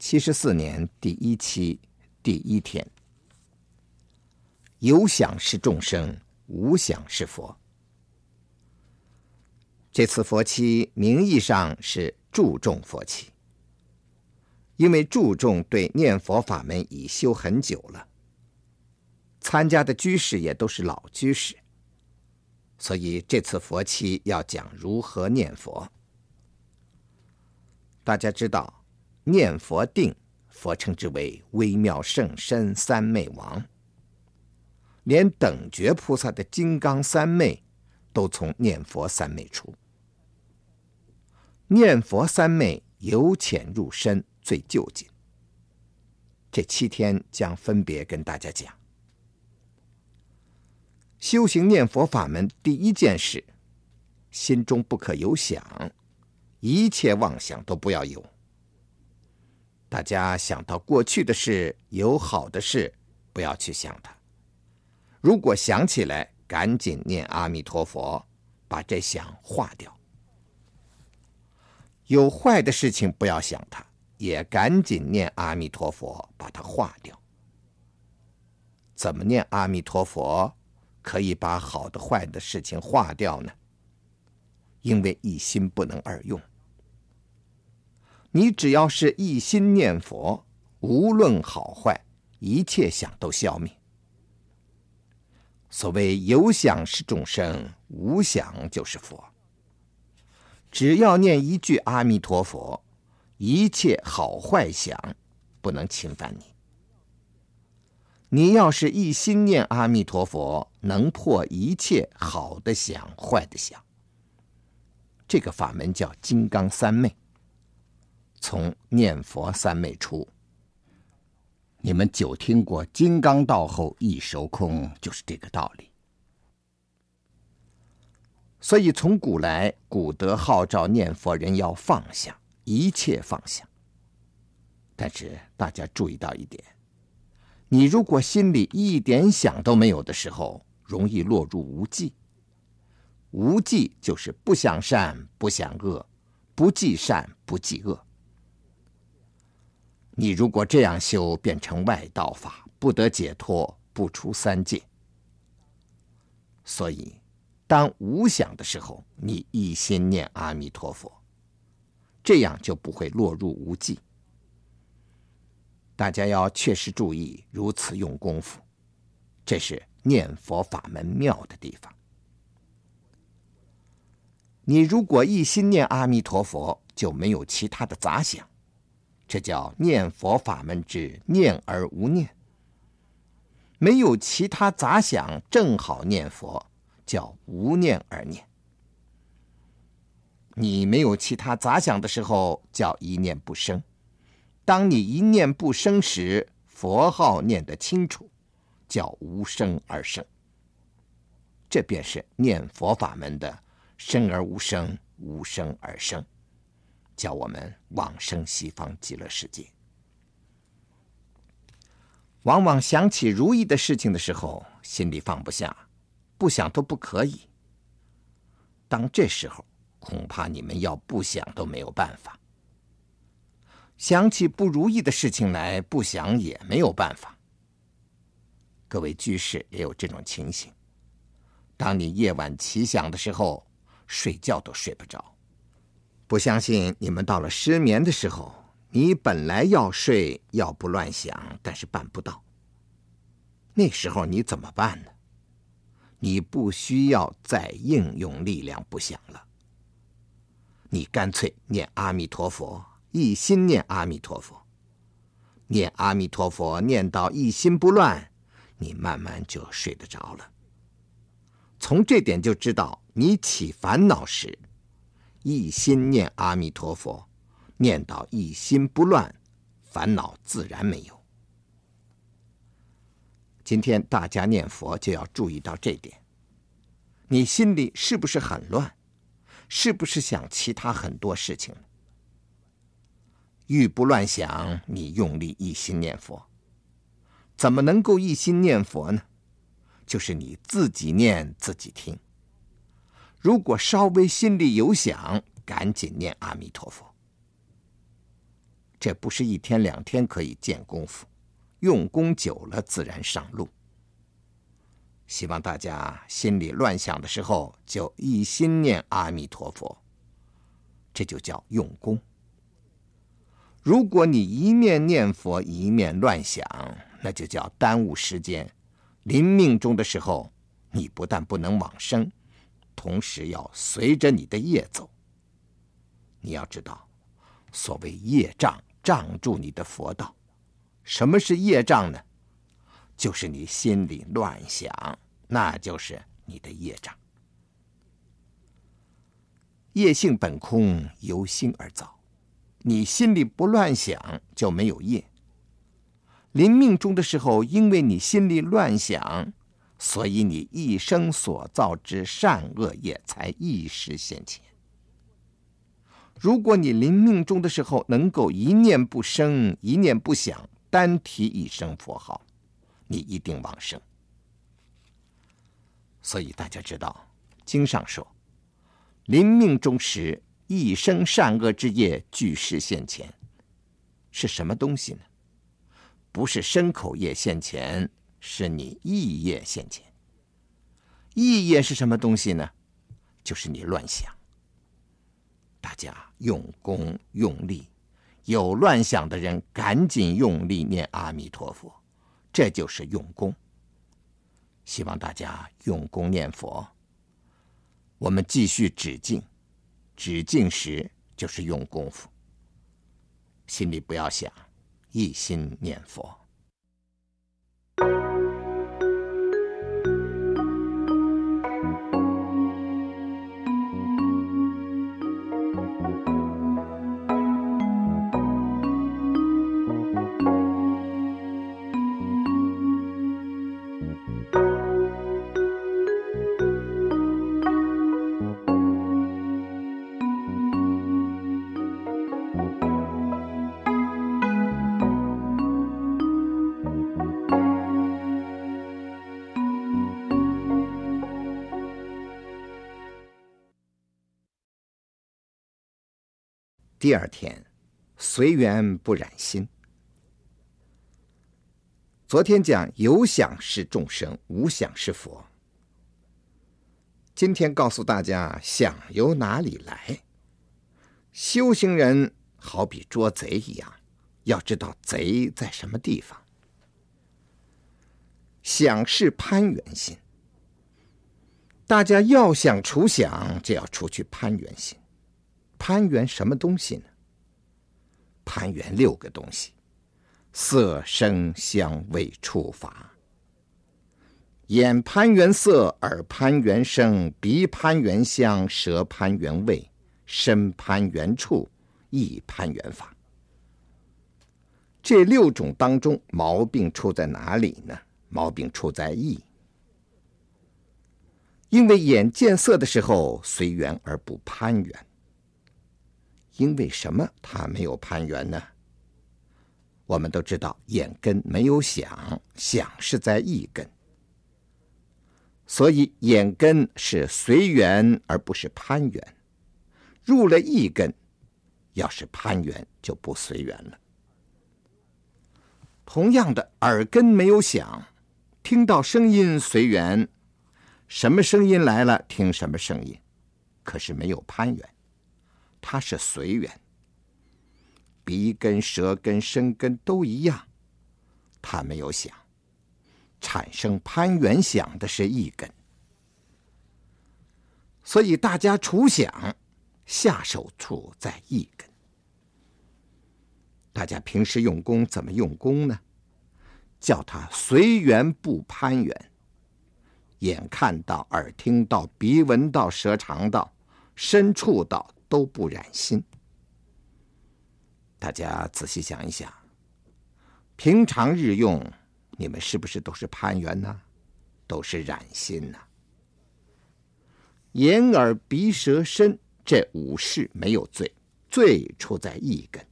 七十四年第一期第一天，有想是众生，无想是佛。这次佛期名义上是注重佛期，因为注重对念佛法门已修很久了，参加的居士也都是老居士，所以这次佛期要讲如何念佛。大家知道。念佛定，佛称之为微妙圣身三昧王。连等觉菩萨的金刚三昧，都从念佛三昧出。念佛三昧由浅入深，最究竟。这七天将分别跟大家讲。修行念佛法门第一件事，心中不可有想，一切妄想都不要有。大家想到过去的事，有好的事，不要去想它。如果想起来，赶紧念阿弥陀佛，把这想化掉。有坏的事情，不要想它，也赶紧念阿弥陀佛，把它化掉。怎么念阿弥陀佛，可以把好的坏的事情化掉呢？因为一心不能二用。你只要是一心念佛，无论好坏，一切想都消灭。所谓有想是众生，无想就是佛。只要念一句阿弥陀佛，一切好坏想不能侵犯你。你要是一心念阿弥陀佛，能破一切好的想、坏的想。这个法门叫金刚三昧。从念佛三昧出，你们久听过“金刚道后一手空”，就是这个道理。所以从古来，古德号召念佛人要放下一切放下。但是大家注意到一点：你如果心里一点想都没有的时候，容易落入无记。无记就是不想善，不想恶，不记善，不记恶。你如果这样修，变成外道法，不得解脱，不出三界。所以，当无想的时候，你一心念阿弥陀佛，这样就不会落入无记。大家要确实注意，如此用功夫，这是念佛法门妙的地方。你如果一心念阿弥陀佛，就没有其他的杂想。这叫念佛法门之念而无念，没有其他杂想，正好念佛，叫无念而念。你没有其他杂想的时候，叫一念不生。当你一念不生时，佛号念得清楚，叫无生而生。这便是念佛法门的生而无生，无生而生。叫我们往生西方极乐世界。往往想起如意的事情的时候，心里放不下，不想都不可以。当这时候，恐怕你们要不想都没有办法。想起不如意的事情来，不想也没有办法。各位居士也有这种情形。当你夜晚奇想的时候，睡觉都睡不着。不相信你们到了失眠的时候，你本来要睡，要不乱想，但是办不到。那时候你怎么办呢？你不需要再应用力量不想了，你干脆念阿弥陀佛，一心念阿弥陀佛，念阿弥陀佛，念到一心不乱，你慢慢就睡得着了。从这点就知道，你起烦恼时。一心念阿弥陀佛，念到一心不乱，烦恼自然没有。今天大家念佛就要注意到这点。你心里是不是很乱？是不是想其他很多事情？欲不乱想，你用力一心念佛。怎么能够一心念佛呢？就是你自己念自己听。如果稍微心里有想，赶紧念阿弥陀佛。这不是一天两天可以见功夫，用功久了自然上路。希望大家心里乱想的时候，就一心念阿弥陀佛，这就叫用功。如果你一面念佛一面乱想，那就叫耽误时间。临命终的时候，你不但不能往生，同时要随着你的业走。你要知道，所谓业障障住你的佛道。什么是业障呢？就是你心里乱想，那就是你的业障。业性本空，由心而造。你心里不乱想，就没有业。临命终的时候，因为你心里乱想，所以你一生所造之善恶业才一时现前。如果你临命终的时候能够一念不生，一念不想，单提一声佛号，你一定往生。所以大家知道，经上说，临命终时，一生善恶之业俱时现前，是什么东西呢？不是身口业现前，是你意业现前。意业是什么东西呢？就是你乱想。大家用功用力。有乱想的人，赶紧用力念阿弥陀佛，这就是用功。希望大家用功念佛。我们继续止静，止静时就是用功夫，心里不要想，一心念佛。第二天，随缘不染心。昨天讲有想是众生，无想是佛。今天告诉大家，想由哪里来？修行人好比捉贼一样，要知道贼在什么地方。想是攀缘心，大家要想除想，就要除去攀缘心。攀缘什么东西呢？攀缘六个东西：色、声、香、味、触、法。眼攀缘色，耳攀缘声，鼻攀缘香，舌攀缘味，身攀缘触，意攀缘法。这六种当中，毛病出在哪里呢？毛病出在意。因为眼见色的时候，随缘而不攀缘。因为什么他没有攀缘呢？我们都知道，眼根没有想，想是在意根，所以眼根是随缘而不是攀缘。入了意根，要是攀缘就不随缘了。同样的，耳根没有想，听到声音随缘，什么声音来了听什么声音，可是没有攀缘。它是随缘，鼻根、舌根、身根都一样，它没有想，产生攀缘想的是一根，所以大家除想，下手处在一根。大家平时用功怎么用功呢？叫他随缘不攀缘，眼看到、耳听到、鼻闻到、舌尝到、身触到。都不染心。大家仔细想一想，平常日用，你们是不是都是攀缘呢？都是染心呢？眼耳鼻舌身这五识没有罪，罪出在一根。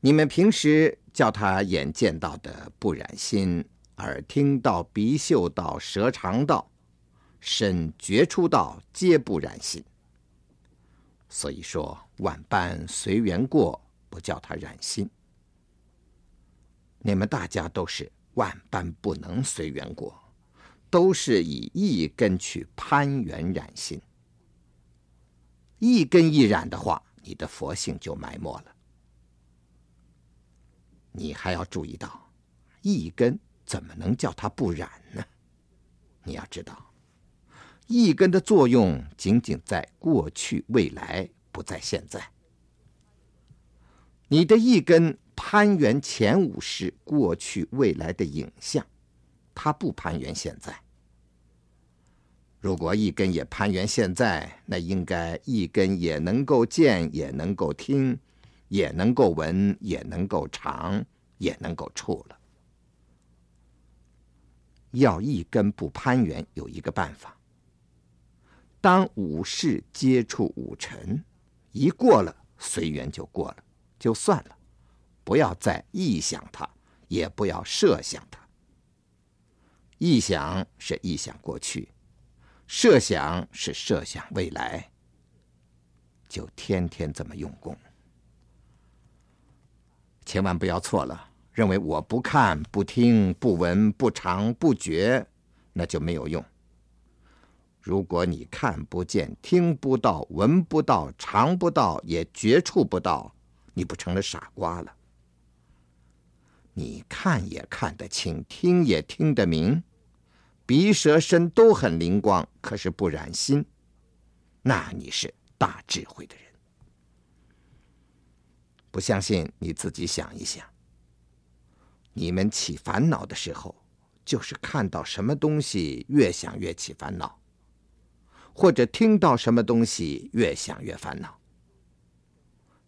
你们平时叫他眼见到的不染心，耳听到、鼻嗅到、舌尝到。身觉出道皆不染心，所以说，万般随缘过，不叫他染心。你们大家都是万般不能随缘过，都是以一根去攀缘染心。一根一染的话，你的佛性就埋没了。你还要注意到，一根怎么能叫它不染呢？你要知道，一根的作用仅仅在过去、未来，不在现在。你的一根攀援前五识过去、未来的影像，它不攀援现在。如果一根也攀援现在，那应该一根也能够见，也能够听，也能够闻，也能够尝，也能够触了。要一根不攀缘，有一个办法：当五识接触五尘，一过了，随缘就过了，就算了，不要再臆想它，也不要设想它。臆想是臆想过去。设想是设想未来，就天天这么用功，千万不要错了，认为我不看、不听、不闻、不尝、不觉，那就没有用。如果你看不见、听不到、闻不到、尝不到，也觉触不到，你不成了傻瓜了？你看也看得清，听也听得明。鼻舌身都很灵光，可是不染心，那你是大智慧的人。不相信你自己想一想，你们起烦恼的时候，就是看到什么东西越想越起烦恼，或者听到什么东西越想越烦恼。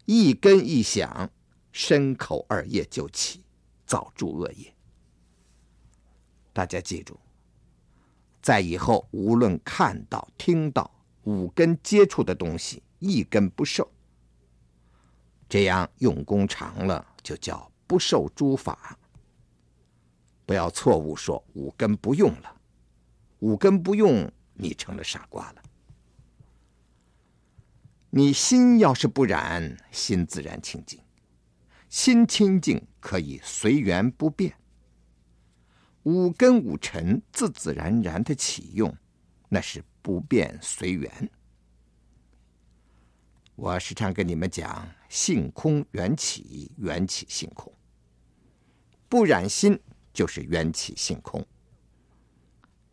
一根一想，身口二业就起，造诸恶业。大家记住。在以后，无论看到、听到五根接触的东西，一根不受。这样用功长了，就叫不受诸法。不要错误说五根不用了，五根不用，你成了傻瓜了。你心要是不染，心自然清净。心清净，可以随缘不变。五根五尘自自然然的起用，那是不变随缘。我时常跟你们讲，性空缘起，缘起性空。不染心就是缘起性空。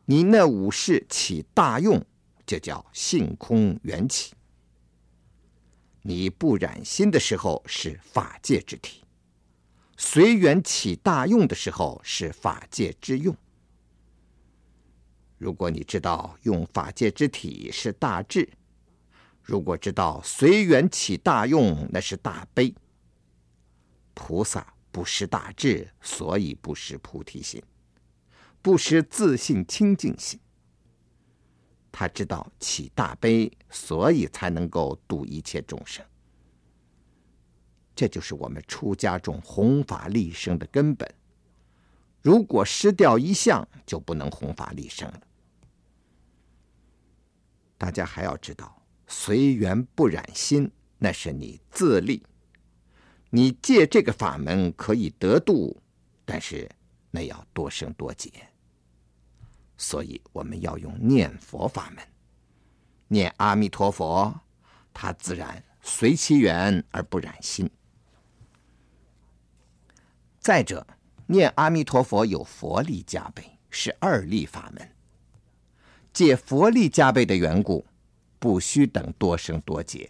你那五事起大用，就叫性空缘起。你不染心的时候，是法界之体。随缘起大用的时候是法界之用。如果你知道用法界之体是大智，如果知道随缘起大用那是大悲，菩萨不识大智，所以不识菩提心，不失自信清净心。他知道起大悲，所以才能够度一切众生。这就是我们出家中弘法利生的根本。如果失掉一项，就不能弘法利生了。大家还要知道，随缘不染心，那是你自利。你借这个法门可以得度，但是那要多生多劫。所以我们要用念佛法门，念阿弥陀佛，他自然随其缘而不染心。再者，念阿弥陀佛有佛力加被，是二力法门。借佛力加被的缘故，不需等多生多劫，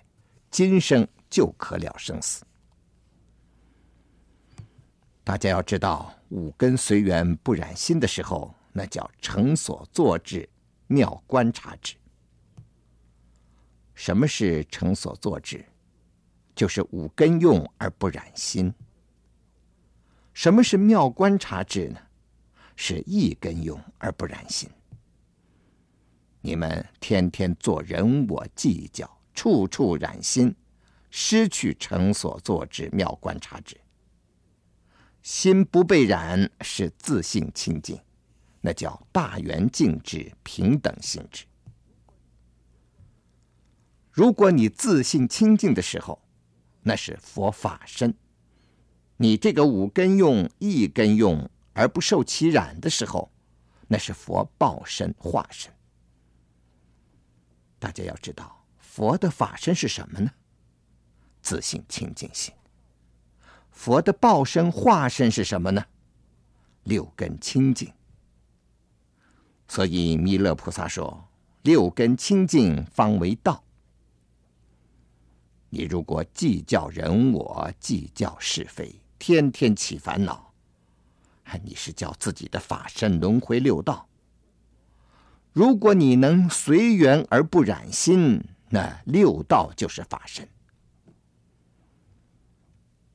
今生就可了生死。大家要知道，五根随缘不染心的时候，那叫成所作智，妙观察智。什么是成所作智？就是五根用而不染心。什么是妙观察智呢？是一根用而不染心。你们天天做人我计较，处处染心，失去成所作智妙观察智。心不被染是自信清净，那叫大圆净智平等性智。如果你自信清净的时候，那是佛法身；你这个五根用、一根用而不受其染的时候，那是佛报身化身。大家要知道，佛的法身是什么呢？自信清净心。佛的报身化身是什么呢？六根清净。所以弥勒菩萨说：“六根清净方为道。”你如果计较人我，计较是非，天天起烦恼，你是叫自己的法身轮回六道。如果你能随缘而不染心，那六道就是法身。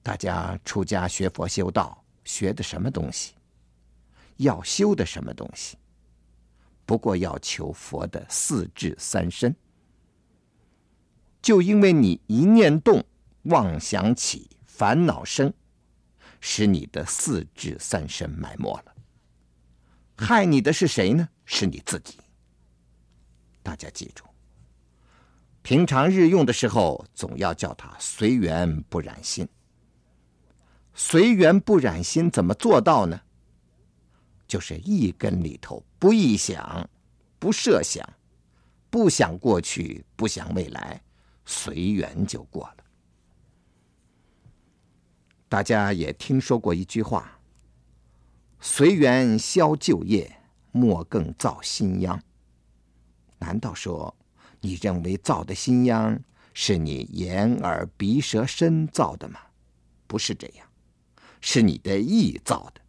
大家出家学佛修道，学的什么东西？要修的什么东西？不过要求佛的四智三身。就因为你一念动，妄想起，烦恼生，使你的四智三身埋没了。害你的是谁呢？是你自己。大家记住，平常日用的时候，总要叫他随缘不染心。随缘不染心怎么做到呢？就是意根里头不臆想，不设想，不想过去，不想未来，随缘就过了。大家也听说过一句话：“随缘消旧业，莫更造新殃。”难道说你认为造的新殃是你眼耳鼻舌身造的吗？不是这样，是你的意造的。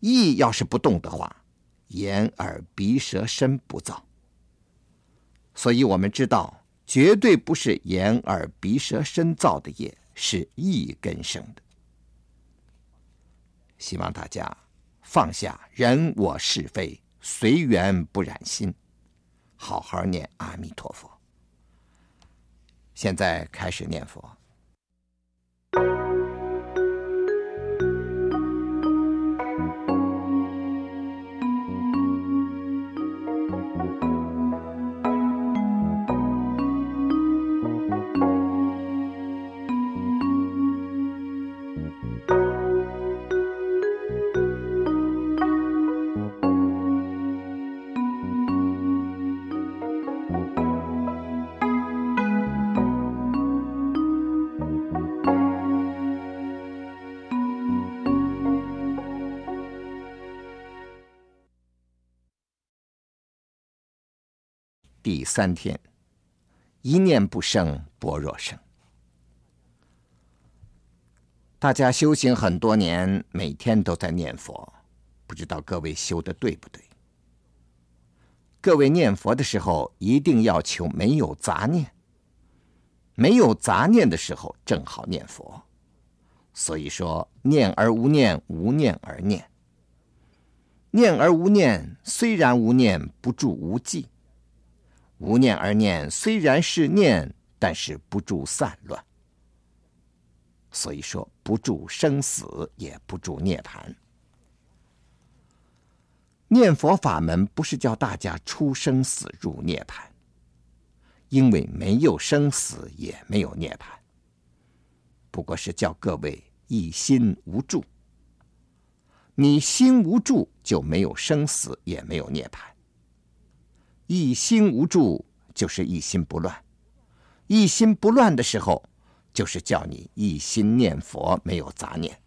意要是不动的话，眼耳鼻舌身不造。所以我们知道，绝对不是眼耳鼻舌身造的业，是意根生的。希望大家放下人我是非，随缘不染心。好好念阿弥陀佛。现在开始念佛。三天，一念不生，般若生。大家修行很多年，每天都在念佛，不知道各位修的对不对？各位念佛的时候，一定要求没有杂念。没有杂念的时候，正好念佛。所以说，念而无念，无念而念。念而无念，虽然无念，不住无记。无念而念，虽然是念，但是不住散乱。所以说，不住生死，也不住涅槃。念佛法门不是叫大家出生死入涅槃，因为没有生死，也没有涅槃。不过是叫各位一心无助。你心无助，就没有生死，也没有涅槃。一心无住，就是一心不乱。一心不乱的时候，就是叫你一心念佛，没有杂念。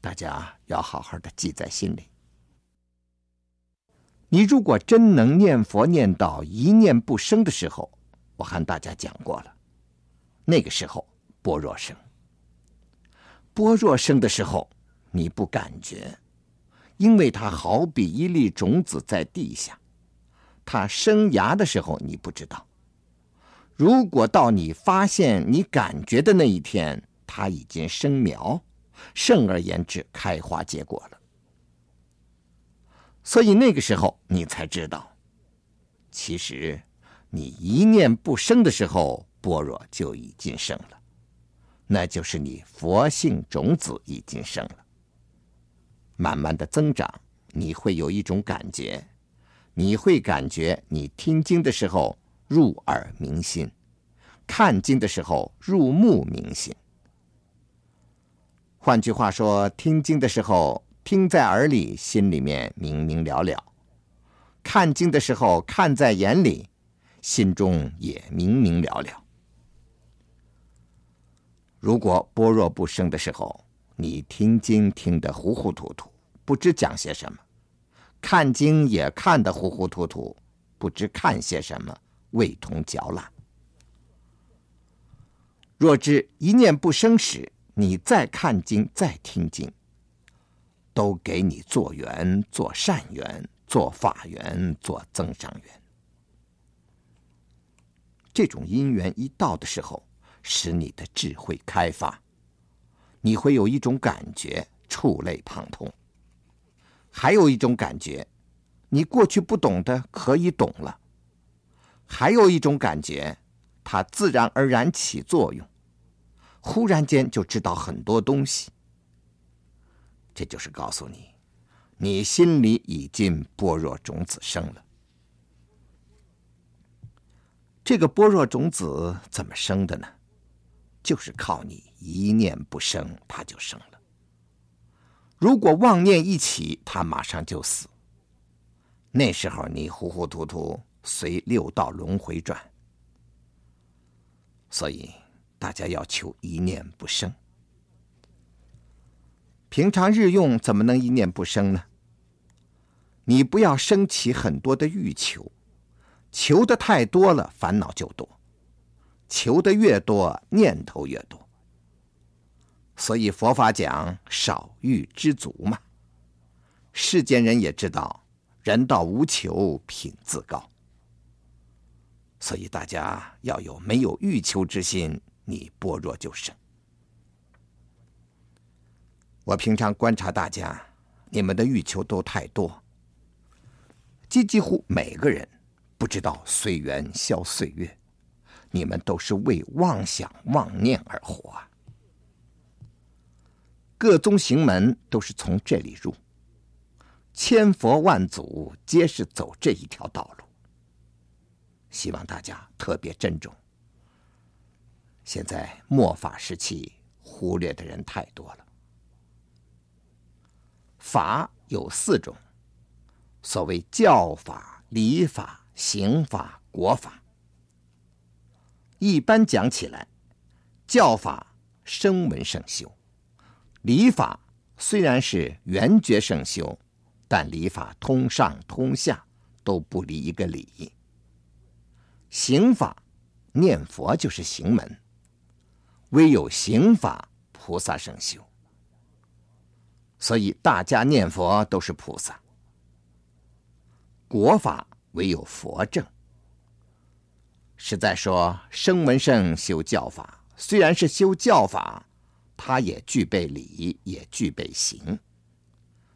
大家要好好的记在心里。你如果真能念佛念到一念不生的时候，我和大家讲过了，那个时候般若生。般若生的时候，你不感觉，因为它好比一粒种子在地下。它生芽的时候，你不知道。如果到你发现、你感觉的那一天，它已经生苗，甚而言之，开花结果了。所以那个时候，你才知道，其实你一念不生的时候，般若就已经生了，那就是你佛性种子已经生了。慢慢的增长，你会有一种感觉。你会感觉，你听经的时候，入耳明心；看经的时候入目明心。换句话说，听经的时候听在耳里，心里面明明了了；看经的时候看在眼里，心中也明明了了。如果般若不生的时候，你听经听得糊糊涂涂，不知讲些什么；看经也看得糊糊涂涂，不知看些什么，味同嚼蜡。若知一念不生时，你再看经再听经，都给你做缘、做善缘、做法缘、做增上缘。这种因缘一到的时候，使你的智慧开发，你会有一种感觉，触类旁通；还有一种感觉，你过去不懂的可以懂了；还有一种感觉，它自然而然起作用，忽然间就知道很多东西。这就是告诉你，你心里已经般若种子生了。这个般若种子怎么生的呢？就是靠你一念不生，它就生了。如果妄念一起，他马上就死。那时候你糊糊涂涂，随六道轮回转。所以大家要求一念不生。平常日用怎么能一念不生呢？你不要升起很多的欲求，求的太多了，烦恼就多。求的越多，念头越多。所以佛法讲少欲知足嘛。世间人也知道，人道无求，品自高。所以大家要有没有欲求之心，你般若就生。我平常观察大家，你们的欲求都太多，几几乎每个人不知道随缘消岁月。你们都是为妄想妄念而活啊！各宗行门都是从这里入，千佛万祖皆是走这一条道路。希望大家特别珍重。现在末法时期，忽略的人太多了。法有四种，所谓教法、理法、刑法、国法。一般讲起来，教法声闻圣修，理法虽然是缘觉圣修，但理法通上通下都不离一个理。行法念佛就是行门，唯有行法菩萨圣修，所以大家念佛都是菩萨。国法唯有佛正。实在说，声闻圣修教法，虽然是修教法，他也具备理，也具备行。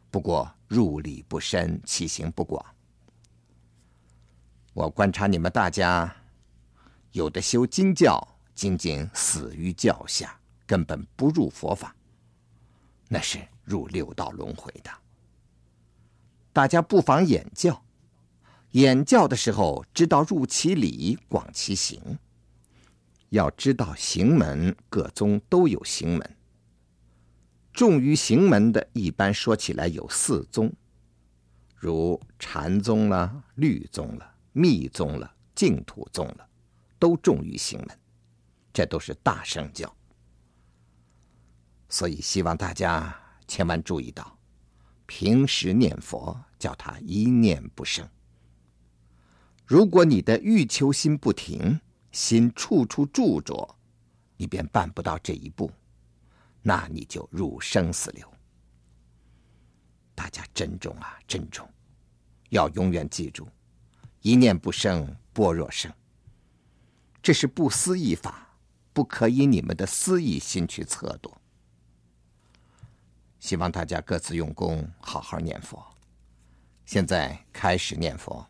不过入理不深，其行不广。我观察你们大家，有的修经教，仅仅死于教下，根本不入佛法，那是入六道轮回的。大家不妨演教。演教的时候，知道入其理，广其行。要知道行门，各宗都有行门。重于行门的，一般说起来有四宗，如禅宗了、律宗了、密宗了、净土宗了，都重于行门。这都是大圣教。所以希望大家千万注意到，平时念佛，叫他一念不生。如果你的欲求心不停，心处处住着，你便办不到这一步，那你就入生死流。大家珍重啊，珍重，要永远记住：一念不生，般若生。这是不思议法，不可以你们的思议心去测度。希望大家各自用功，好好念佛。现在开始念佛。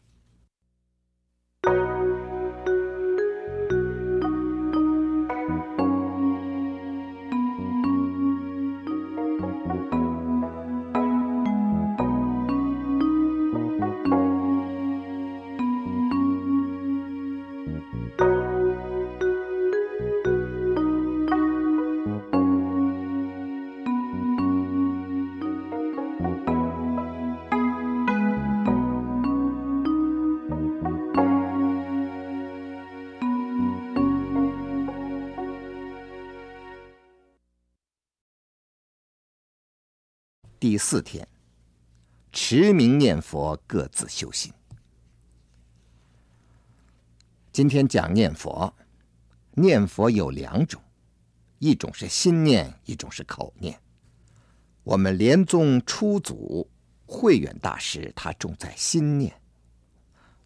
四天，持名念佛，各自修心。今天讲念佛，念佛有两种，一种是心念，一种是口念。我们莲宗初祖慧远大师，他重在心念；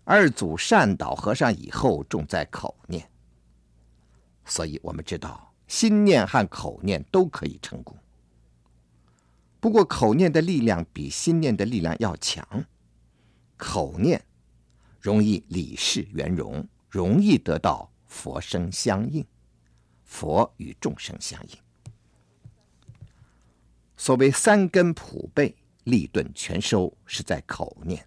二祖善导和尚以后重在口念。所以我们知道，心念和口念都可以成功。不过，口念的力量比心念的力量要强，口念容易理事圆融。容易得到佛声相应，佛与众生相应。所谓三根普被，利钝全收，是在口念。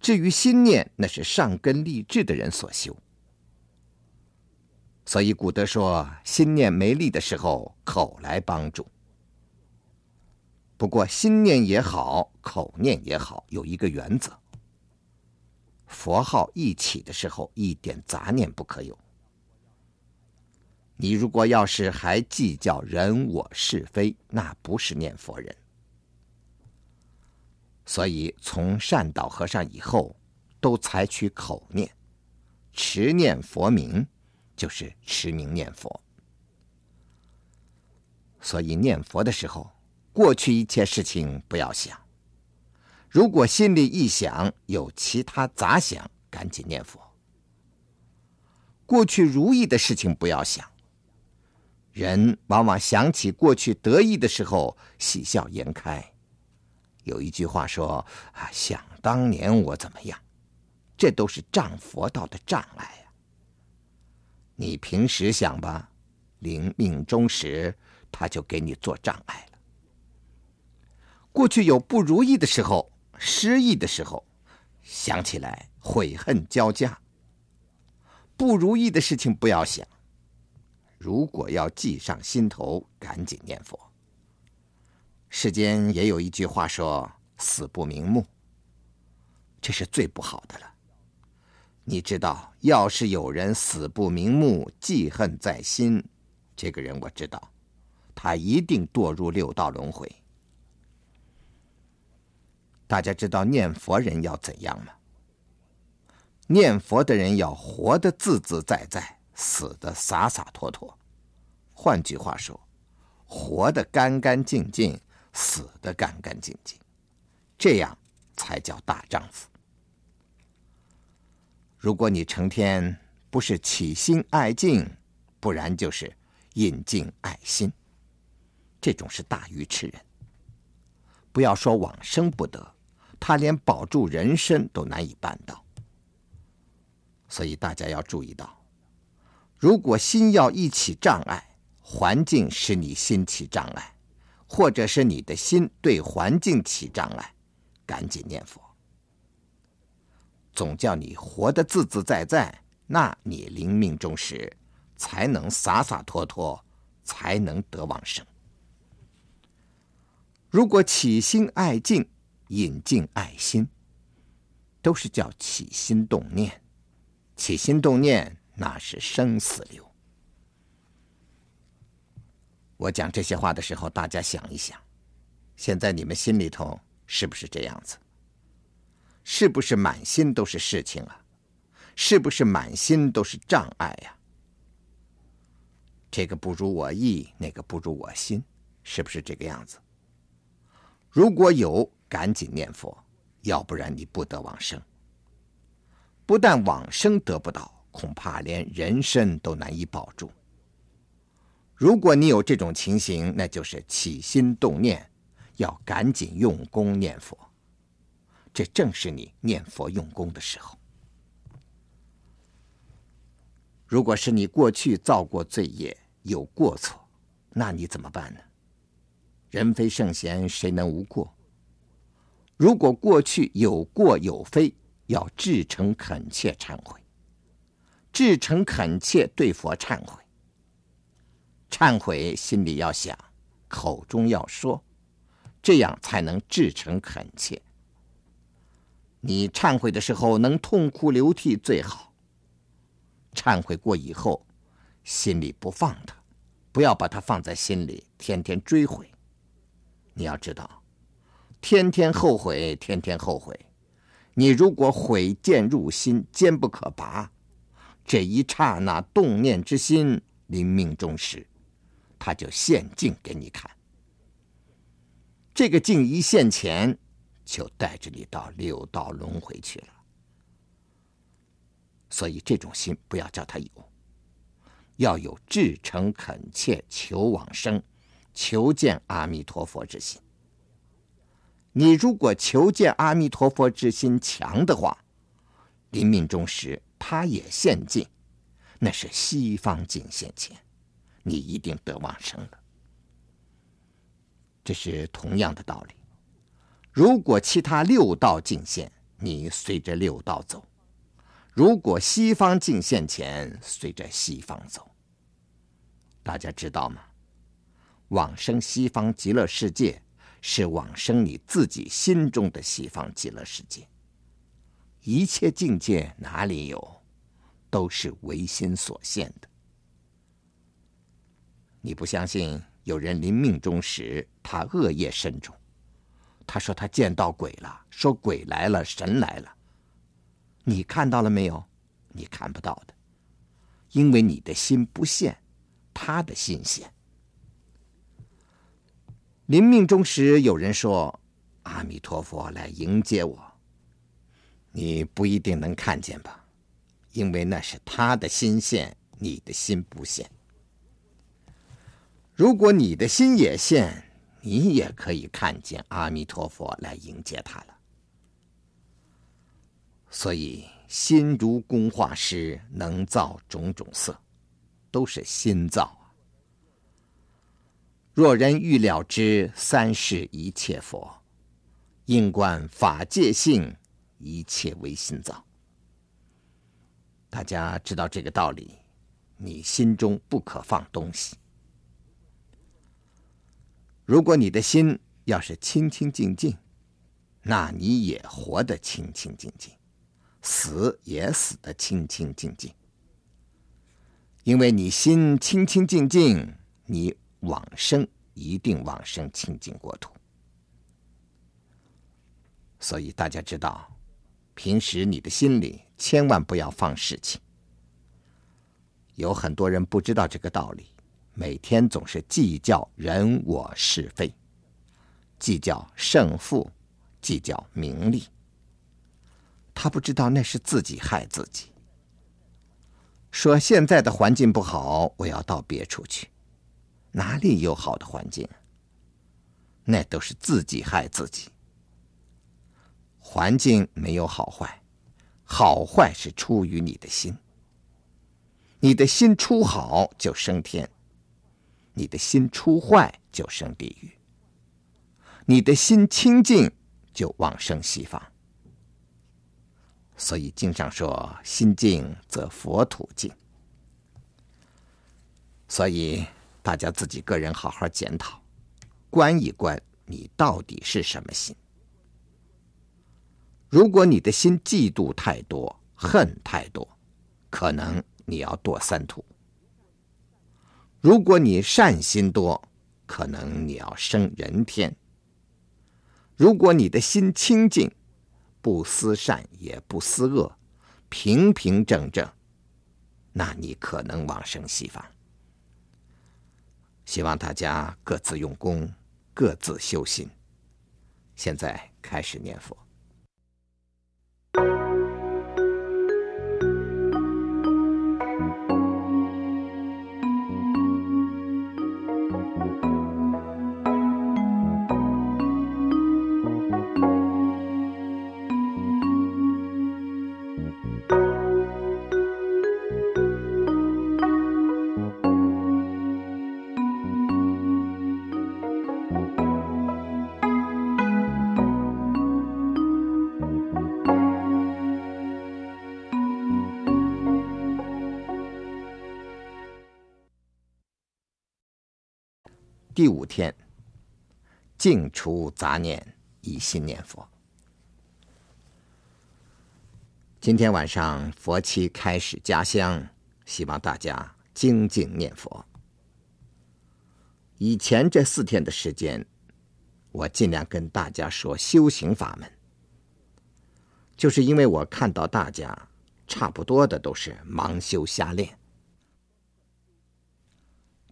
至于心念，那是上根立志的人所修。所以古德说，心念没力的时候，口来帮助。不过心念也好，口念也好，有一个原则。佛号一起的时候，一点杂念不可有。你如果要是还计较人我是非，那不是念佛人。所以从善导和尚以后，都采取口念，持念佛名，就是持名念佛。所以念佛的时候，过去一切事情不要想。如果心里一想有其他杂想，赶紧念佛。过去如意的事情不要想。人往往想起过去得意的时候，喜笑颜开。有一句话说：“啊，想当年我怎么样？”这都是障佛道的障碍啊。你平时想吧，临命终时，他就给你做障碍。过去有不如意的时候。失意的时候，想起来悔恨交加。不如意的事情不要想。如果要记上心头，赶紧念佛。世间也有一句话说：“死不瞑目。”这是最不好的了。你知道，要是有人死不瞑目，记恨在心，这个人我知道，他一定堕入六道轮回。大家知道念佛人要怎样吗？念佛的人要活得自自在在，死得洒洒脱脱。换句话说，活得干干净净，死得干干净净，这样才叫大丈夫。如果你成天不是起心爱境，不然就是引境爱心，这种是大愚痴人。不要说往生不得。他连保住人身都难以办到，所以大家要注意到，如果心要一起障碍，环境使你心起障碍，或者是你的心对环境起障碍，赶紧念佛，总叫你活得自自在在，那你临命终时才能洒洒脱脱，才能得往生。如果起心爱敬，引进爱心，都是叫起心动念。起心动念，那是生死流。我讲这些话的时候，大家想一想，现在你们心里头是不是这样子？是不是满心都是事情啊？是不是满心都是障碍呀？这个不如我意，那个不如我心，是不是这个样子？如果有，赶紧念佛，要不然你不得往生。不但往生得不到，恐怕连人身都难以保住。如果你有这种情形，那就是起心动念，要赶紧用功念佛。这正是你念佛用功的时候。如果是你过去造过罪业，有过错，那你怎么办呢？人非圣贤，谁能无过？如果过去有过有非，要至诚恳切忏悔，至诚恳切对佛忏悔。忏悔心里要想，口中要说，这样才能至诚恳切。你忏悔的时候能痛哭流涕最好。忏悔过以后，心里不放它，不要把它放在心里，天天追悔。你要知道，天天后悔，天天后悔。你如果悔剑入心，坚不可拔，这一刹那动念之心，临命终时，他就现镜给你看。这个镜一现前，就带着你到六道轮回去了。所以这种心不要叫他有，要有至诚恳切求往生、求见阿弥陀佛之心。你如果求见阿弥陀佛之心强的话，临命终时他也现镜，那是西方镜现前，你一定得往生了。这是同样的道理。如果其他六道镜现，你随着六道走；如果西方镜现前，随着西方走。大家知道吗？往生西方极乐世界。是往生你自己心中的西方极乐世界。一切境界哪里有，都是唯心所现的。你不相信？有人临命终时，他恶业深重，他说他见到鬼了，说鬼来了，神来了。你看到了没有？你看不到的，因为你的心不现，他的心现。临命终时，有人说：“阿弥陀佛来迎接我。”你不一定能看见吧，因为那是他的心现，你的心不现。如果你的心也现，你也可以看见阿弥陀佛来迎接他了。所以，心如工画师，能造种种色，都是心造。若人欲了知三世一切佛，应观法界性，一切唯心造。大家知道这个道理，你心中不可放东西。如果你的心要是清清净净，那你也活得清清净净，死也死得清清净净。因为你心清清净净，你。往生一定往生清净国土，所以大家知道，平时你的心里千万不要放事情。有很多人不知道这个道理，每天总是计较人我是非，计较胜负，计较名利。他不知道那是自己害自己。说现在的环境不好，我要到别处去。哪里有好的环境？那都是自己害自己。环境没有好坏，好坏是出于你的心。你的心出好就升天，你的心出坏就升地狱。你的心清净就往生西方。所以经上说：“心净则佛土净。”所以。大家自己个人好好检讨，观一观你到底是什么心。如果你的心嫉妒太多、恨太多，可能你要堕三途；如果你善心多，可能你要生人天；如果你的心清净，不思善也不思恶，平平正正，那你可能往生西方。希望大家各自用功，各自修心。现在开始念佛。五天，净除杂念，一心念佛。今天晚上佛七开始加香，希望大家精进念佛。以前这四天的时间，我尽量跟大家说修行法门，就是因为我看到大家差不多的都是盲修瞎练。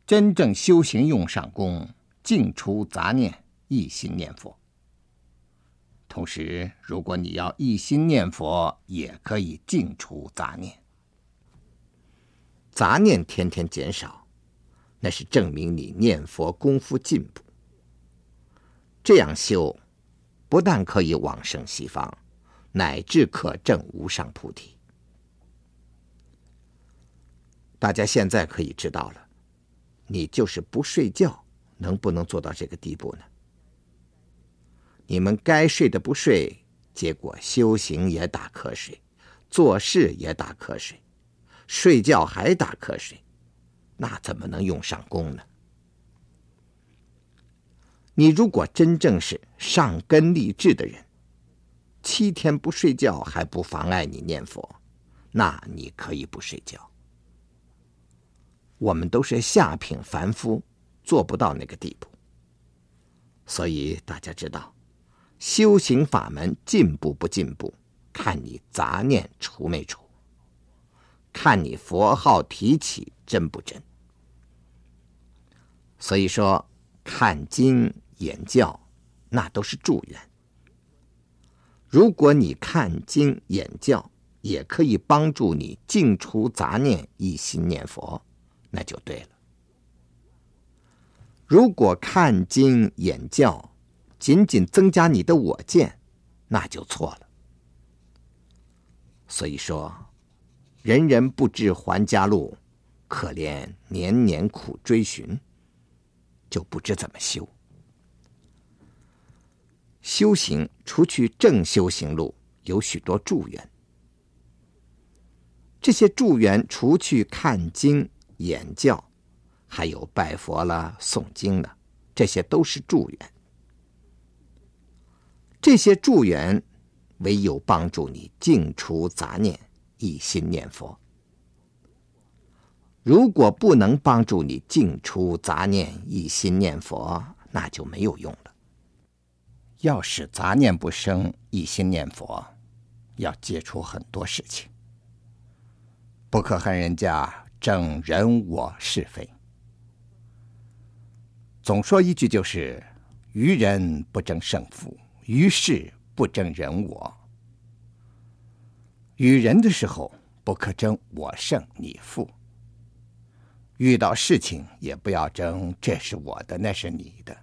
真正修行用上功，净除杂念，一心念佛。同时，如果你要一心念佛，也可以净除杂念。杂念天天减少，那是证明你念佛功夫进步。这样修，不但可以往生西方，乃至可证无上菩提。大家现在可以知道了，你就是不睡觉，能不能做到这个地步呢？你们该睡的不睡，结果修行也打瞌睡，做事也打瞌睡，睡觉还打瞌睡，那怎么能用上功呢？你如果真正是上根立志的人，七天不睡觉还不妨碍你念佛，那你可以不睡觉。我们都是下品凡夫，做不到那个地步。所以大家知道，修行法门进步不进步，看你杂念除没除，看你佛号提起真不真。所以说，看经。言教，那都是助缘。如果你看经言教，也可以帮助你净除杂念，一心念佛，那就对了。如果看经眼教，仅仅增加你的我见，那就错了。所以说，人人不知还家路，可怜年年苦追寻，就不知怎么修。修行除去正修行路，有许多助缘。这些助缘除去看经演教，还有拜佛了、诵经了，这些都是助缘。这些助缘唯有帮助你净除杂念，一心念佛。如果不能帮助你净除杂念，一心念佛，那就没有用了。要使杂念不生，一心念佛，要戒除很多事情，不可恨人家争人我是非。总说一句就是：与人不争胜负，与事不争人我。与人的时候，不可争我胜你负；遇到事情也不要争，这是我的，那是你的。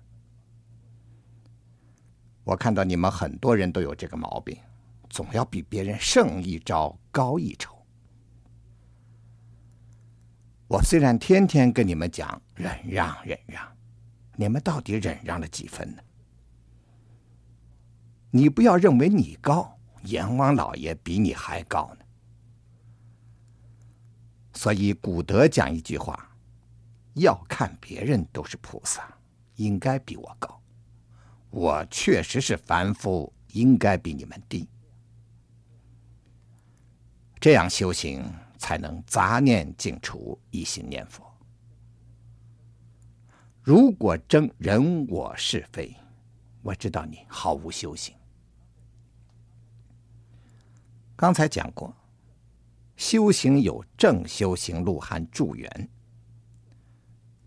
我看到你们很多人都有这个毛病，总要比别人胜一招、高一筹。我虽然天天跟你们讲忍让、忍让，你们到底忍让了几分呢？你不要认为你高，阎王老爷比你还高呢。所以古德讲一句话：要看别人都是菩萨，应该比我高。我确实是凡夫，应该比你们低。这样修行才能杂念净除，一心念佛。如果争人我是非，我知道你毫无修行。刚才讲过，修行有正修行路和助缘。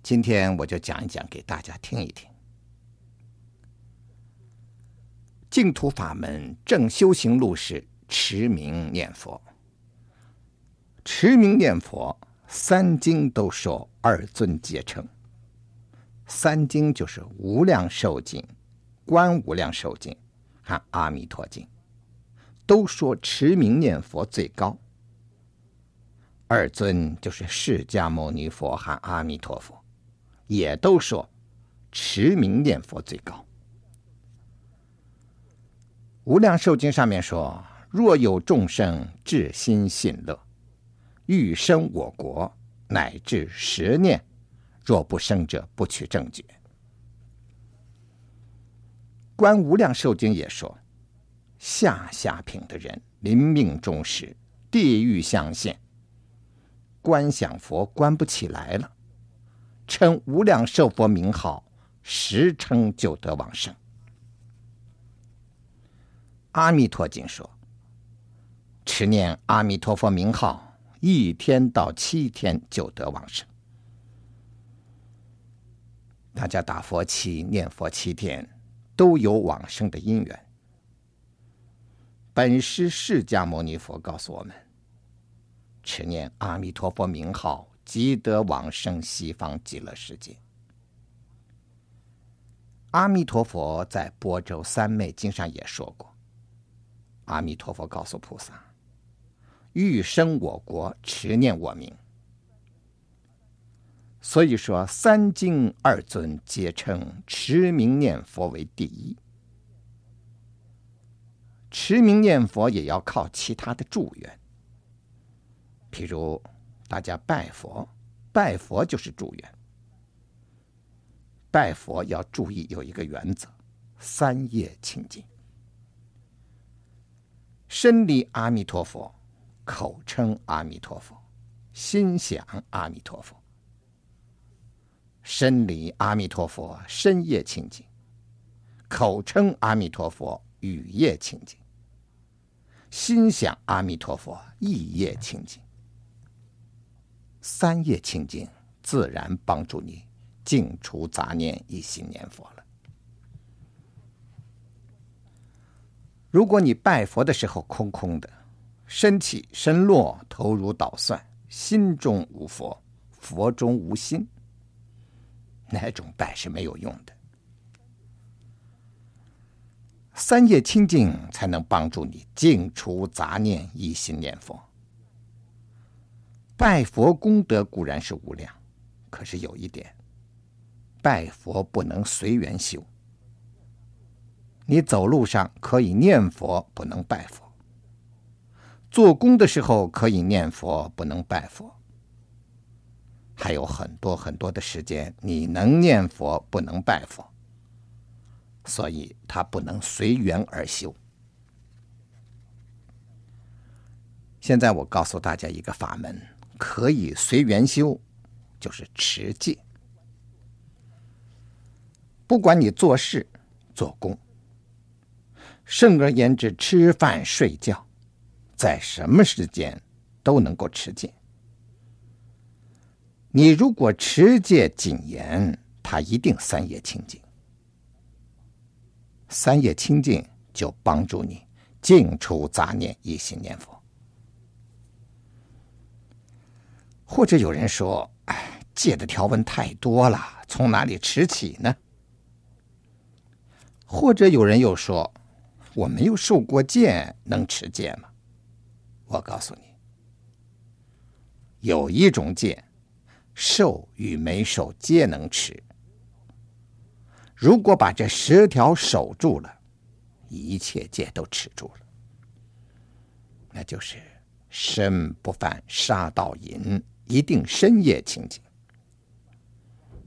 今天我就讲一讲给大家听一听。净土法门正修行路是持名念佛。持名念佛，三经都说二尊皆称。三经就是《无量寿经》《观无量寿经》和《阿弥陀经》，都说持名念佛最高。二尊就是释迦牟尼佛和阿弥陀佛，也都说持名念佛最高。无量寿经上面说：“若有众生至心信乐，欲生我国，乃至十念，若不生者，不取正觉。”观无量寿经也说：“下下品的人，临命终时，地狱相现，观想佛观不起来了，称无量寿佛名号，时称就得往生。”阿弥陀经说，持念阿弥陀佛名号，一天到七天就得往生。大家打佛七、念佛七天，都有往生的因缘。本师释迦牟尼佛告诉我们，持念阿弥陀佛名号，即得往生西方极乐世界。阿弥陀佛在《般舟三昧经》上也说过，阿弥陀佛告诉菩萨：“欲生我国，持念我名。”所以说，三经二尊皆称持名念佛为第一。持名念佛也要靠其他的助缘，譬如大家拜佛，拜佛就是助缘。拜佛要注意有一个原则：三业清净。身礼阿弥陀佛，口称阿弥陀佛，心想阿弥陀佛。身礼阿弥陀佛，身业清净；口称阿弥陀佛，语业清净；心想阿弥陀佛，意业清净。三业清净，自然帮助你净除杂念，一心念佛了。如果你拜佛的时候空空的，身起身落，头如捣蒜，心中无佛，佛中无心。哪种拜是没有用的？三业清净才能帮助你净除杂念，一心念佛。拜佛功德固然是无量，可是有一点，拜佛不能随缘修。你走路上可以念佛，不能拜佛；做工的时候可以念佛，不能拜佛。还有很多很多的时间，你能念佛，不能拜佛，所以他不能随缘而修。现在我告诉大家一个法门，可以随缘修，就是持戒。不管你做事、做工，甚而言之，吃饭、睡觉，在什么时间都能够持戒。你如果持戒谨言，他一定三业清净。三业清净就帮助你净除杂念，一心念佛。或者有人说：“哎，戒的条文太多了，从哪里持起呢？”或者有人又说：“我没有受过戒，能持戒吗？”我告诉你，有一种戒。受与没受皆能持。如果把这十条守住了，一切戒都持住了。那就是身不犯杀盗淫，一定深夜清净；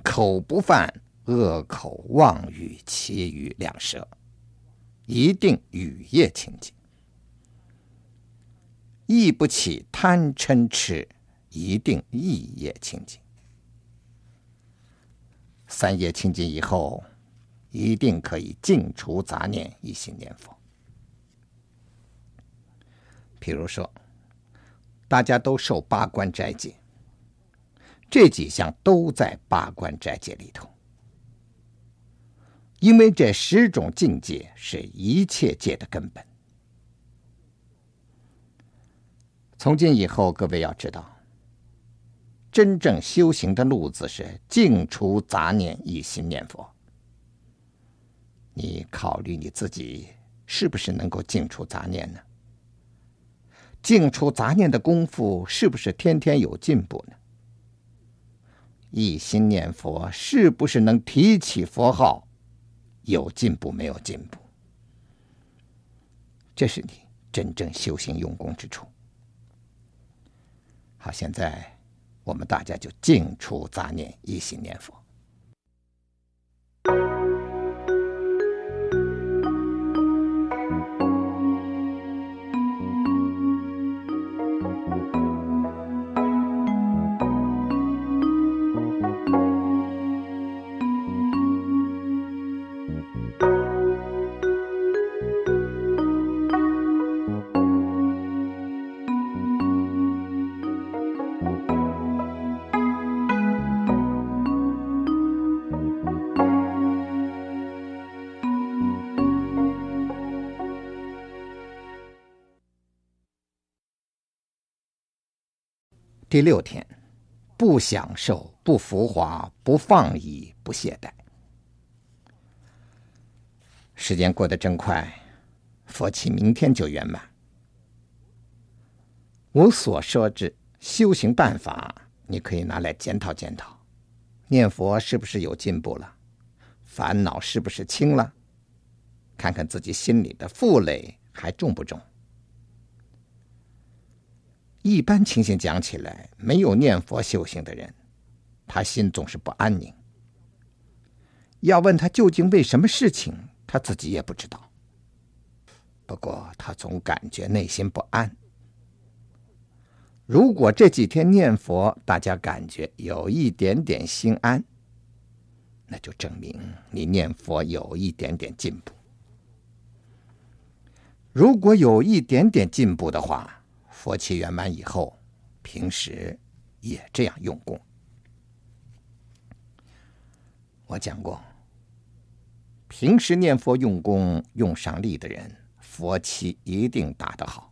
口不犯恶口妄语其余两舌，一定雨夜清净；意不起贪嗔痴，一定意业清净。三业清净以后，一定可以净除杂念，一心念佛。譬如说，大家都受八关斋戒，这几项都在八关斋戒里头，因为这十种境界是一切戒的根本。从今以后，各位要知道。真正修行的路子是净除杂念，一心念佛。你考虑你自己是不是能够净除杂念呢？净除杂念的功夫是不是天天有进步呢？一心念佛是不是能提起佛号有进步没有进步？这是你真正修行用功之处。好，现在。我们大家就净除杂念，一心念佛。第六天，不享受，不浮华，不放逸，不懈怠。时间过得真快，佛期明天就圆满。我所说之修行办法，你可以拿来检讨检讨，念佛是不是有进步了？烦恼是不是轻了？看看自己心里的负累还重不重？一般情形讲起来，没有念佛修行的人，他心总是不安宁。要问他究竟为什么事情，他自己也不知道。不过他总感觉内心不安。如果这几天念佛，大家感觉有一点点心安，那就证明你念佛有一点点进步。如果有一点点进步的话，佛期圆满以后，平时也这样用功。我讲过，平时念佛用功用上力的人，佛期一定打得好。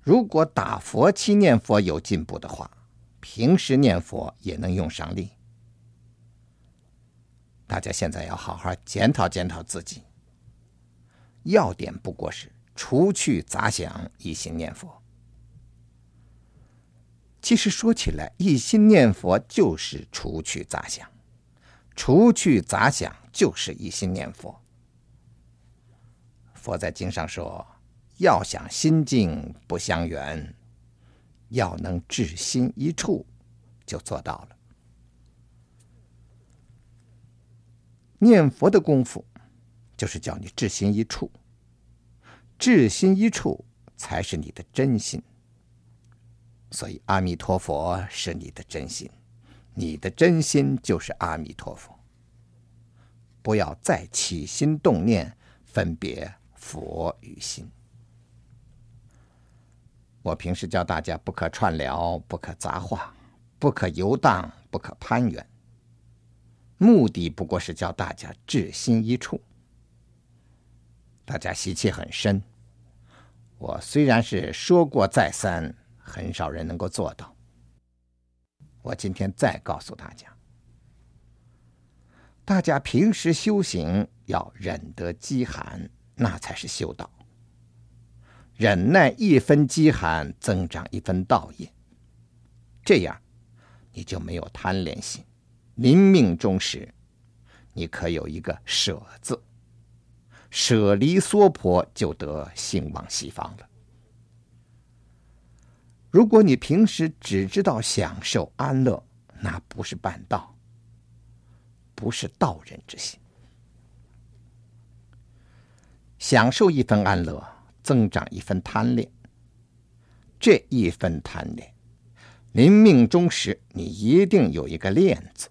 如果打佛期念佛有进步的话，平时念佛也能用上力。大家现在要好好检讨检讨自己，要点不过是。除去杂想，一心念佛。其实说起来，一心念佛就是除去杂想，除去杂想就是一心念佛。佛在经上说：“要想心静不相缘，要能至心一处，就做到了。”念佛的功夫，就是叫你至心一处。至心一处才是你的真心，所以阿弥陀佛是你的真心，你的真心就是阿弥陀佛。不要再起心动念分别佛与心。我平时教大家不可串聊，不可杂话，不可游荡，不可攀缘，目的不过是教大家至心一处。大家习气很深，我虽然是说过再三，很少人能够做到。我今天再告诉大家，大家平时修行要忍得饥寒，那才是修道。忍耐一分饥寒，增长一分道业。这样，你就没有贪恋心。临命终时，你可有一个舍字。舍离娑婆，就得兴往西方了。如果你平时只知道享受安乐，那不是办道，不是道人之心。享受一分安乐，增长一分贪恋。这一分贪恋，临命终时，你一定有一个恋字，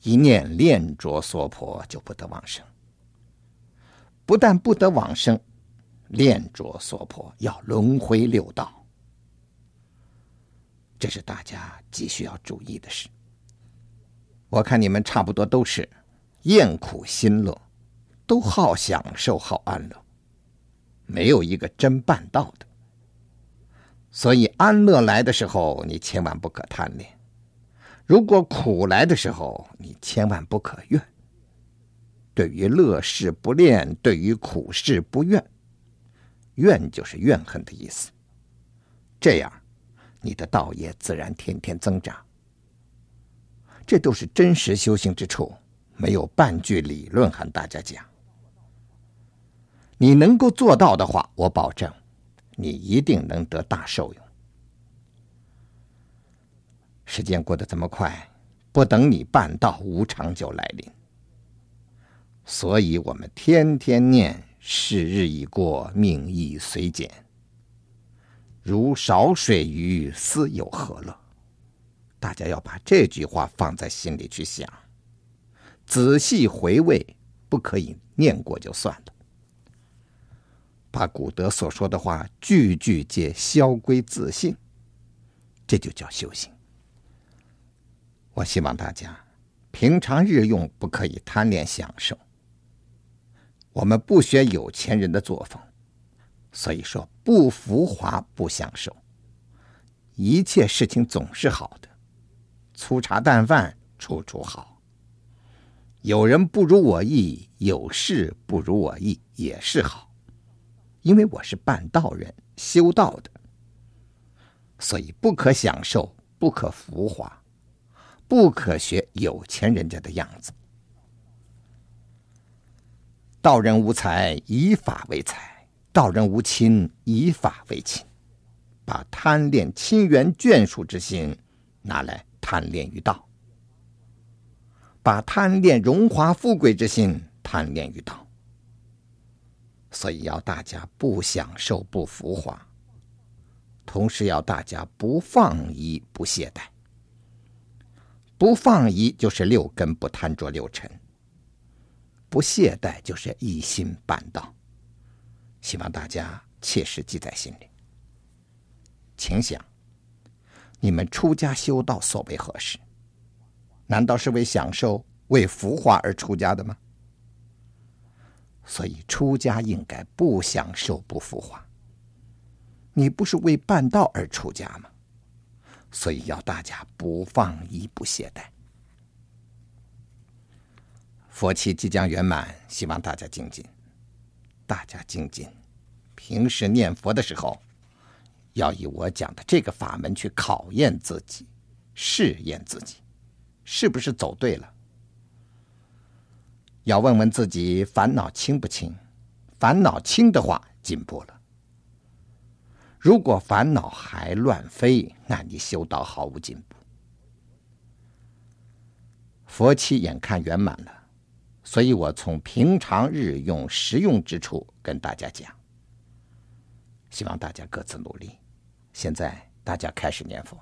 一念恋着娑婆，就不得往生。不但不得往生，恋着娑婆，要轮回六道。这是大家急需要注意的事。我看你们差不多都是厌苦心乐，都好享受好安乐，没有一个真办道的。所以安乐来的时候，你千万不可贪恋；如果苦来的时候，你千万不可怨。对于乐事不恋，对于苦事不怨，怨就是怨恨的意思。这样，你的道业自然天天增长。这都是真实修行之处，没有半句理论和大家讲。你能够做到的话，我保证，你一定能得大受用。时间过得这么快，不等你办到，无常就来临。所以我们天天念“是日已过，命亦随减”，如少水鱼，斯有何乐？大家要把这句话放在心里去想，仔细回味，不可以念过就算了。把古德所说的话句句皆消归自性，这就叫修行。我希望大家平常日用不可以贪恋享受。我们不学有钱人的作风，所以说不浮华不享受，一切事情总是好的，粗茶淡饭处处好。有人不如我意，有事不如我意也是好，因为我是半道人，修道的，所以不可享受，不可浮华，不可学有钱人家的样子。道人无财，以法为财；道人无亲，以法为亲。把贪恋亲缘眷属之心拿来贪恋于道，把贪恋荣华富贵之心贪恋于道。所以要大家不享受，不浮华，同时要大家不放逸，不懈怠。不放逸就是六根不贪着六尘。不懈怠就是一心办道，希望大家切实记在心里。请想，你们出家修道所为何事？难道是为享受、为浮华而出家的吗？所以出家应该不享受、不浮华。你不是为办道而出家吗？所以要大家不放逸、不懈怠。佛期即将圆满，希望大家精进。大家精进，平时念佛的时候，要以我讲的这个法门去考验自己、试验自己，是不是走对了？要问问自己烦恼轻不轻？烦恼轻的话，进步了；如果烦恼还乱飞，那你修道毫无进步。佛期眼看圆满了。所以我从平常日用实用之处跟大家讲，希望大家各自努力。现在大家开始念佛。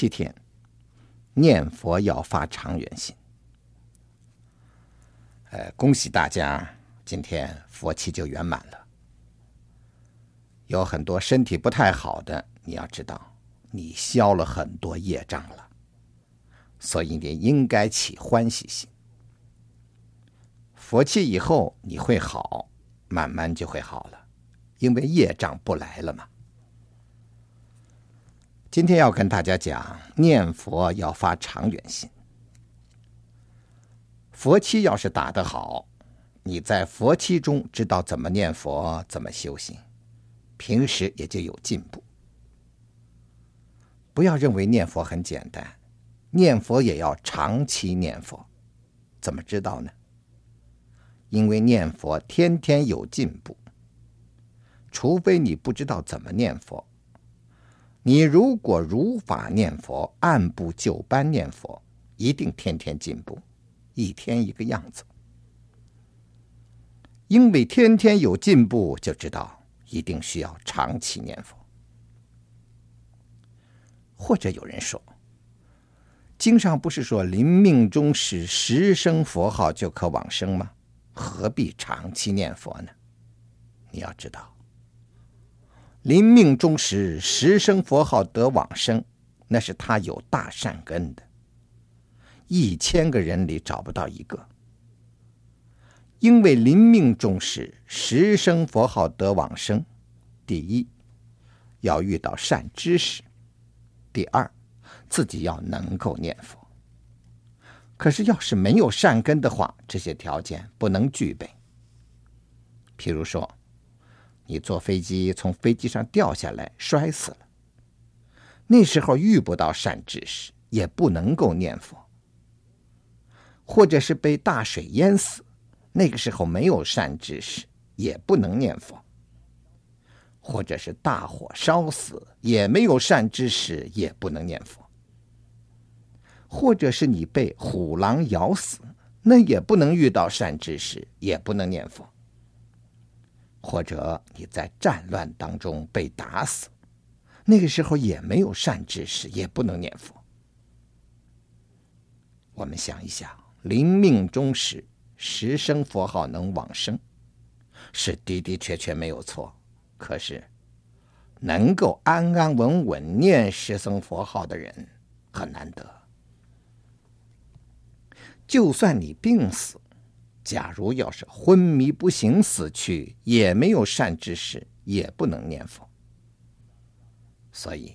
七天，念佛要发长远心。呃，恭喜大家，今天佛期就圆满了。有很多身体不太好的，你要知道，你消了很多业障了，所以你应该起欢喜心。佛期以后你会好，慢慢就会好了，因为业障不来了嘛。今天要跟大家讲，念佛要发长远心。佛期要是打得好，你在佛期中知道怎么念佛，怎么修行，平时也就有进步。不要认为念佛很简单，念佛也要长期念佛。怎么知道呢？因为念佛天天有进步，除非你不知道怎么念佛。你如果如法念佛，按部就班念佛，一定天天进步，一天一个样子。因为天天有进步，就知道一定需要长期念佛。或者有人说，经上不是说临命终时十声佛号就可往生吗？何必长期念佛呢？你要知道。临命终时，十声佛号得往生，那是他有大善根的。一千个人里找不到一个，因为临命终时，十声佛号得往生。第一，要遇到善知识；第二，自己要能够念佛。可是，要是没有善根的话，这些条件不能具备。譬如说。你坐飞机从飞机上掉下来摔死了，那时候遇不到善知识，也不能够念佛；或者是被大水淹死，那个时候没有善知识，也不能念佛；或者是大火烧死，也没有善知识，也不能念佛；或者是你被虎狼咬死，那也不能遇到善知识，也不能念佛。或者你在战乱当中被打死，那个时候也没有善知识，也不能念佛。我们想一想，临命终时，十声佛号能往生，是的的确确没有错。可是，能够安安稳稳念十声佛号的人很难得。就算你病死，假如要是昏迷不醒死去，也没有善知识，也不能念佛。所以，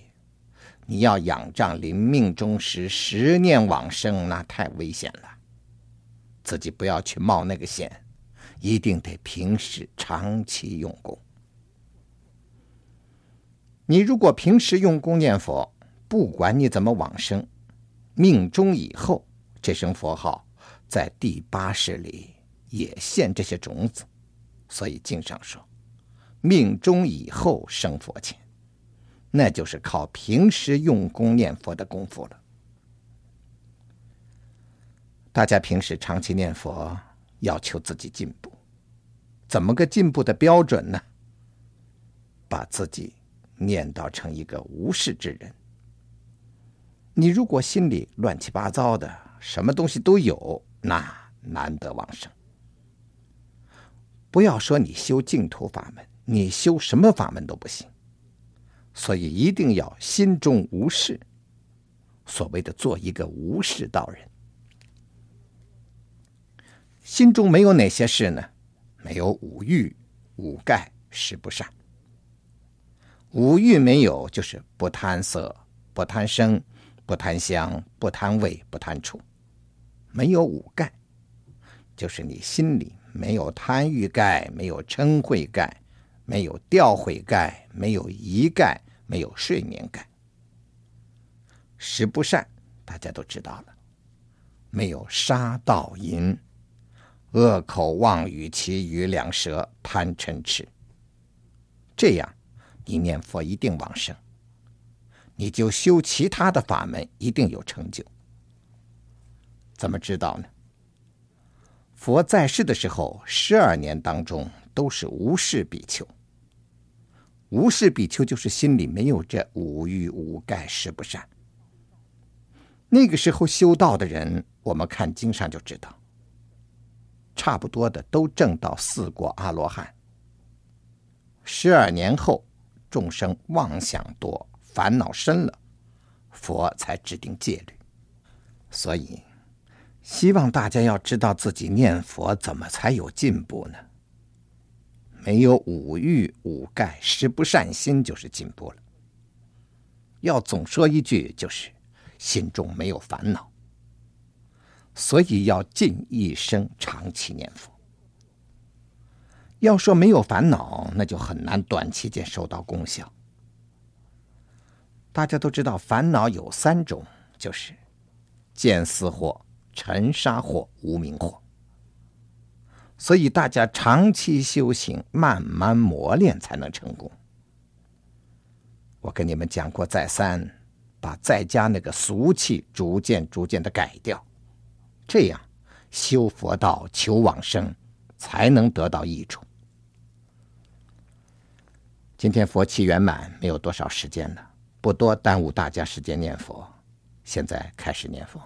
你要仰仗临命终时十念往生，那太危险了。自己不要去冒那个险，一定得平时长期用功。你如果平时用功念佛，不管你怎么往生，命终以后，这声佛号在第八识里也现这些种子。所以经上说，命中以后生佛前，那就是靠平时用功念佛的功夫了。大家平时长期念佛，要求自己进步，怎么个进步的标准呢？把自己念叨成一个无事之人。你如果心里乱七八糟的，什么东西都有，那难得往生。不要说你修净土法门，你修什么法门都不行。所以一定要心中无事，所谓的做一个无事道人。心中没有哪些事呢？没有五欲、五盖、十不善。五欲没有，就是不贪色、不贪声、不贪香、不贪味、不贪触。没有五盖，就是你心里没有贪欲盖，没有嗔恚盖，没有掉悔盖，没有疑盖，没有睡眠盖。食不善大家都知道了，没有杀盗淫。恶口妄语、其余两舌、贪嗔痴，这样你念佛一定往生，你就修其他的法门一定有成就。怎么知道呢？佛在世的时候，十二年当中都是无事比丘。无事比丘就是心里没有这五欲五盖十不善。那个时候修道的人，我们看经上就知道。差不多的都证到四果阿罗汉。十二年后，众生妄想多，烦恼深了，佛才制定戒律。所以，希望大家要知道自己念佛怎么才有进步呢？没有五欲五盖十不善心，就是进步了。要总说一句，就是心中没有烦恼。所以要尽一生长期念佛。要说没有烦恼，那就很难短期间收到功效。大家都知道，烦恼有三种，就是见思惑、尘沙惑、无明惑。所以大家长期修行，慢慢磨练，才能成功。我跟你们讲过再三，把在家那个俗气逐渐逐渐的改掉。这样修佛道、求往生，才能得到益处。今天佛期圆满，没有多少时间了，不多耽误大家时间念佛。现在开始念佛。